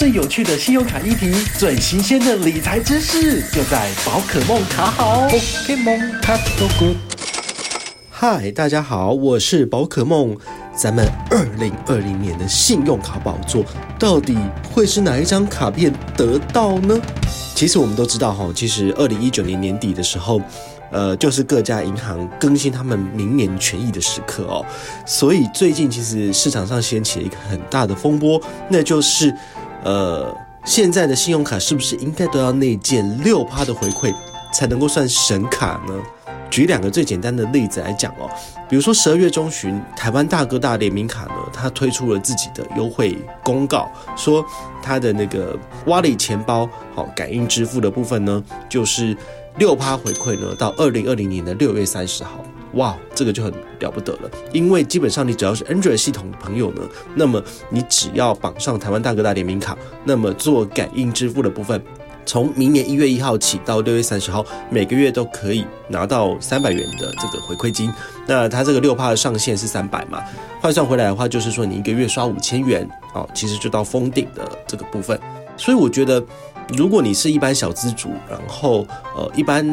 最有趣的信用卡议题，最新鲜的理财知识，就在宝可梦卡好。Pokemon 卡 so good。嗨，大家好，我是宝可梦。咱们二零二零年的信用卡宝座，到底会是哪一张卡片得到呢？其实我们都知道哈，其实二零一九年年底的时候。呃，就是各家银行更新他们明年权益的时刻哦，所以最近其实市场上掀起了一个很大的风波，那就是，呃，现在的信用卡是不是应该都要内建六趴的回馈才能够算神卡呢？举两个最简单的例子来讲哦，比如说十二月中旬，台湾大哥大联名卡呢，它推出了自己的优惠公告，说它的那个 Wallet 钱包好感应支付的部分呢，就是。六趴回馈呢，到二零二零年的六月三十号，哇，这个就很了不得了。因为基本上你只要是 Android 系统的朋友呢，那么你只要绑上台湾大哥大联名卡，那么做感应支付的部分，从明年一月一号起到六月三十号，每个月都可以拿到三百元的这个回馈金。那它这个六趴的上限是三百嘛，换算回来的话，就是说你一个月刷五千元，哦，其实就到封顶的这个部分。所以我觉得。如果你是一般小资族，然后呃，一般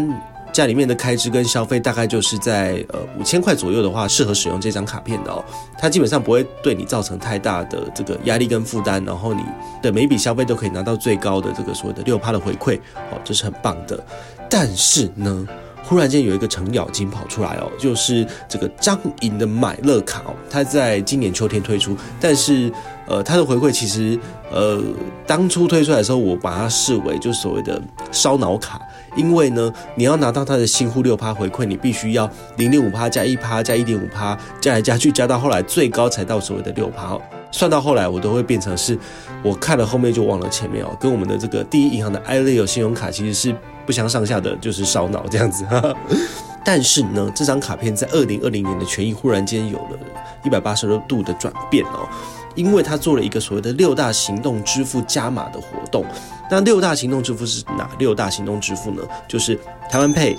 家里面的开支跟消费大概就是在呃五千块左右的话，适合使用这张卡片的哦。它基本上不会对你造成太大的这个压力跟负担，然后你的每笔消费都可以拿到最高的这个所谓的六趴的回馈，哦，这是很棒的。但是呢，忽然间有一个程咬金跑出来哦，就是这个张颖的买乐卡哦，它在今年秋天推出，但是。呃，它的回馈其实，呃，当初推出来的时候，我把它视为就所谓的烧脑卡，因为呢，你要拿到它的新户六趴回馈，你必须要零点五趴加一趴加一点五趴，加来加去，加到后来最高才到所谓的六趴。算到后来，我都会变成是，我看了后面就忘了前面哦，跟我们的这个第一银行的 iLeo 信用卡其实是不相上下的，就是烧脑这样子。但是呢，这张卡片在二零二零年的权益忽然间有了一百八十多度的转变哦。因为他做了一个所谓的六大行动支付加码的活动，那六大行动支付是哪六大行动支付呢？就是台湾 Pay、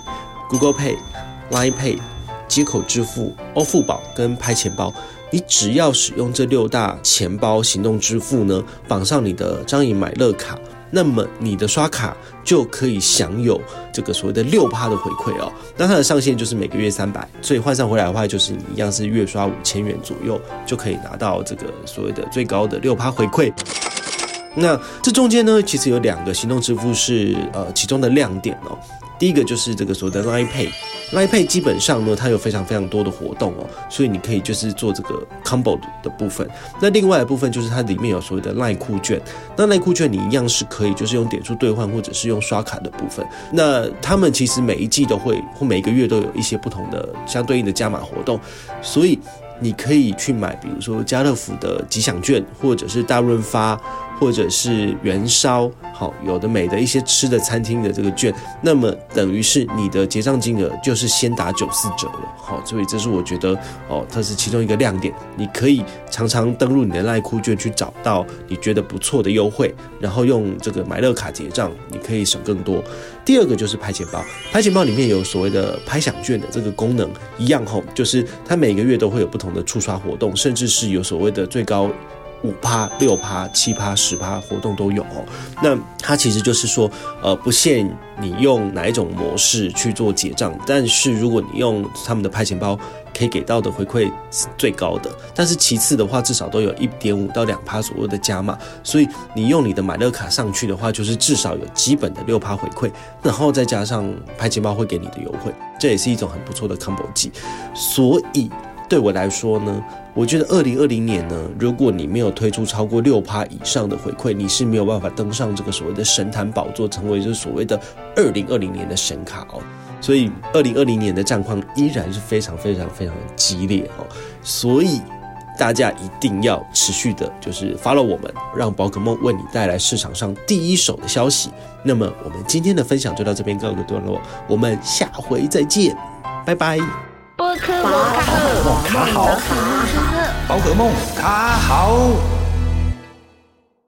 Google Pay、Line Pay、接口支付、欧付宝跟拍钱包。你只要使用这六大钱包行动支付呢，绑上你的张银买乐卡。那么你的刷卡就可以享有这个所谓的六趴的回馈哦。那它的上限就是每个月三百，所以换算回来的话，就是你一样是月刷五千元左右就可以拿到这个所谓的最高的六趴回馈。那这中间呢，其实有两个行动支付是呃其中的亮点哦。第一个就是这个所谓的 Line Pay，Line Pay 基本上呢，它有非常非常多的活动哦，所以你可以就是做这个 combo 的部分。那另外一部分就是它里面有所谓的 Line 库券，那 Line 库券你一样是可以就是用点数兑换或者是用刷卡的部分。那他们其实每一季都会或每个月都有一些不同的相对应的加码活动，所以你可以去买，比如说家乐福的吉祥券，或者是大润发。或者是元宵，好，有的美的一些吃的餐厅的这个券，那么等于是你的结账金额就是先打九四折了，好，所以这是我觉得哦，它是其中一个亮点。你可以常常登录你的赖库券去找到你觉得不错的优惠，然后用这个买乐卡结账，你可以省更多。第二个就是拍钱包，拍钱包里面有所谓的拍享券的这个功能，一样吼，就是它每个月都会有不同的触刷活动，甚至是有所谓的最高。五趴、六趴、七趴、十趴活动都有哦。那它其实就是说，呃，不限你用哪一种模式去做结账，但是如果你用他们的拍钱包，可以给到的回馈是最高的。但是其次的话，至少都有一点五到两趴左右的加码。所以你用你的买乐卡上去的话，就是至少有基本的六趴回馈，然后再加上拍钱包会给你的优惠，这也是一种很不错的 combo 技。所以。对我来说呢，我觉得二零二零年呢，如果你没有推出超过六趴以上的回馈，你是没有办法登上这个所谓的神坛宝座，成为就是所谓的二零二零年的神卡哦。所以二零二零年的战况依然是非常非常非常的激烈哦。所以大家一定要持续的，就是 follow 我们，让宝可梦为你带来市场上第一手的消息。那么我们今天的分享就到这边告一个段落，我们下回再见，拜拜。宝可梦卡好，宝可梦卡好。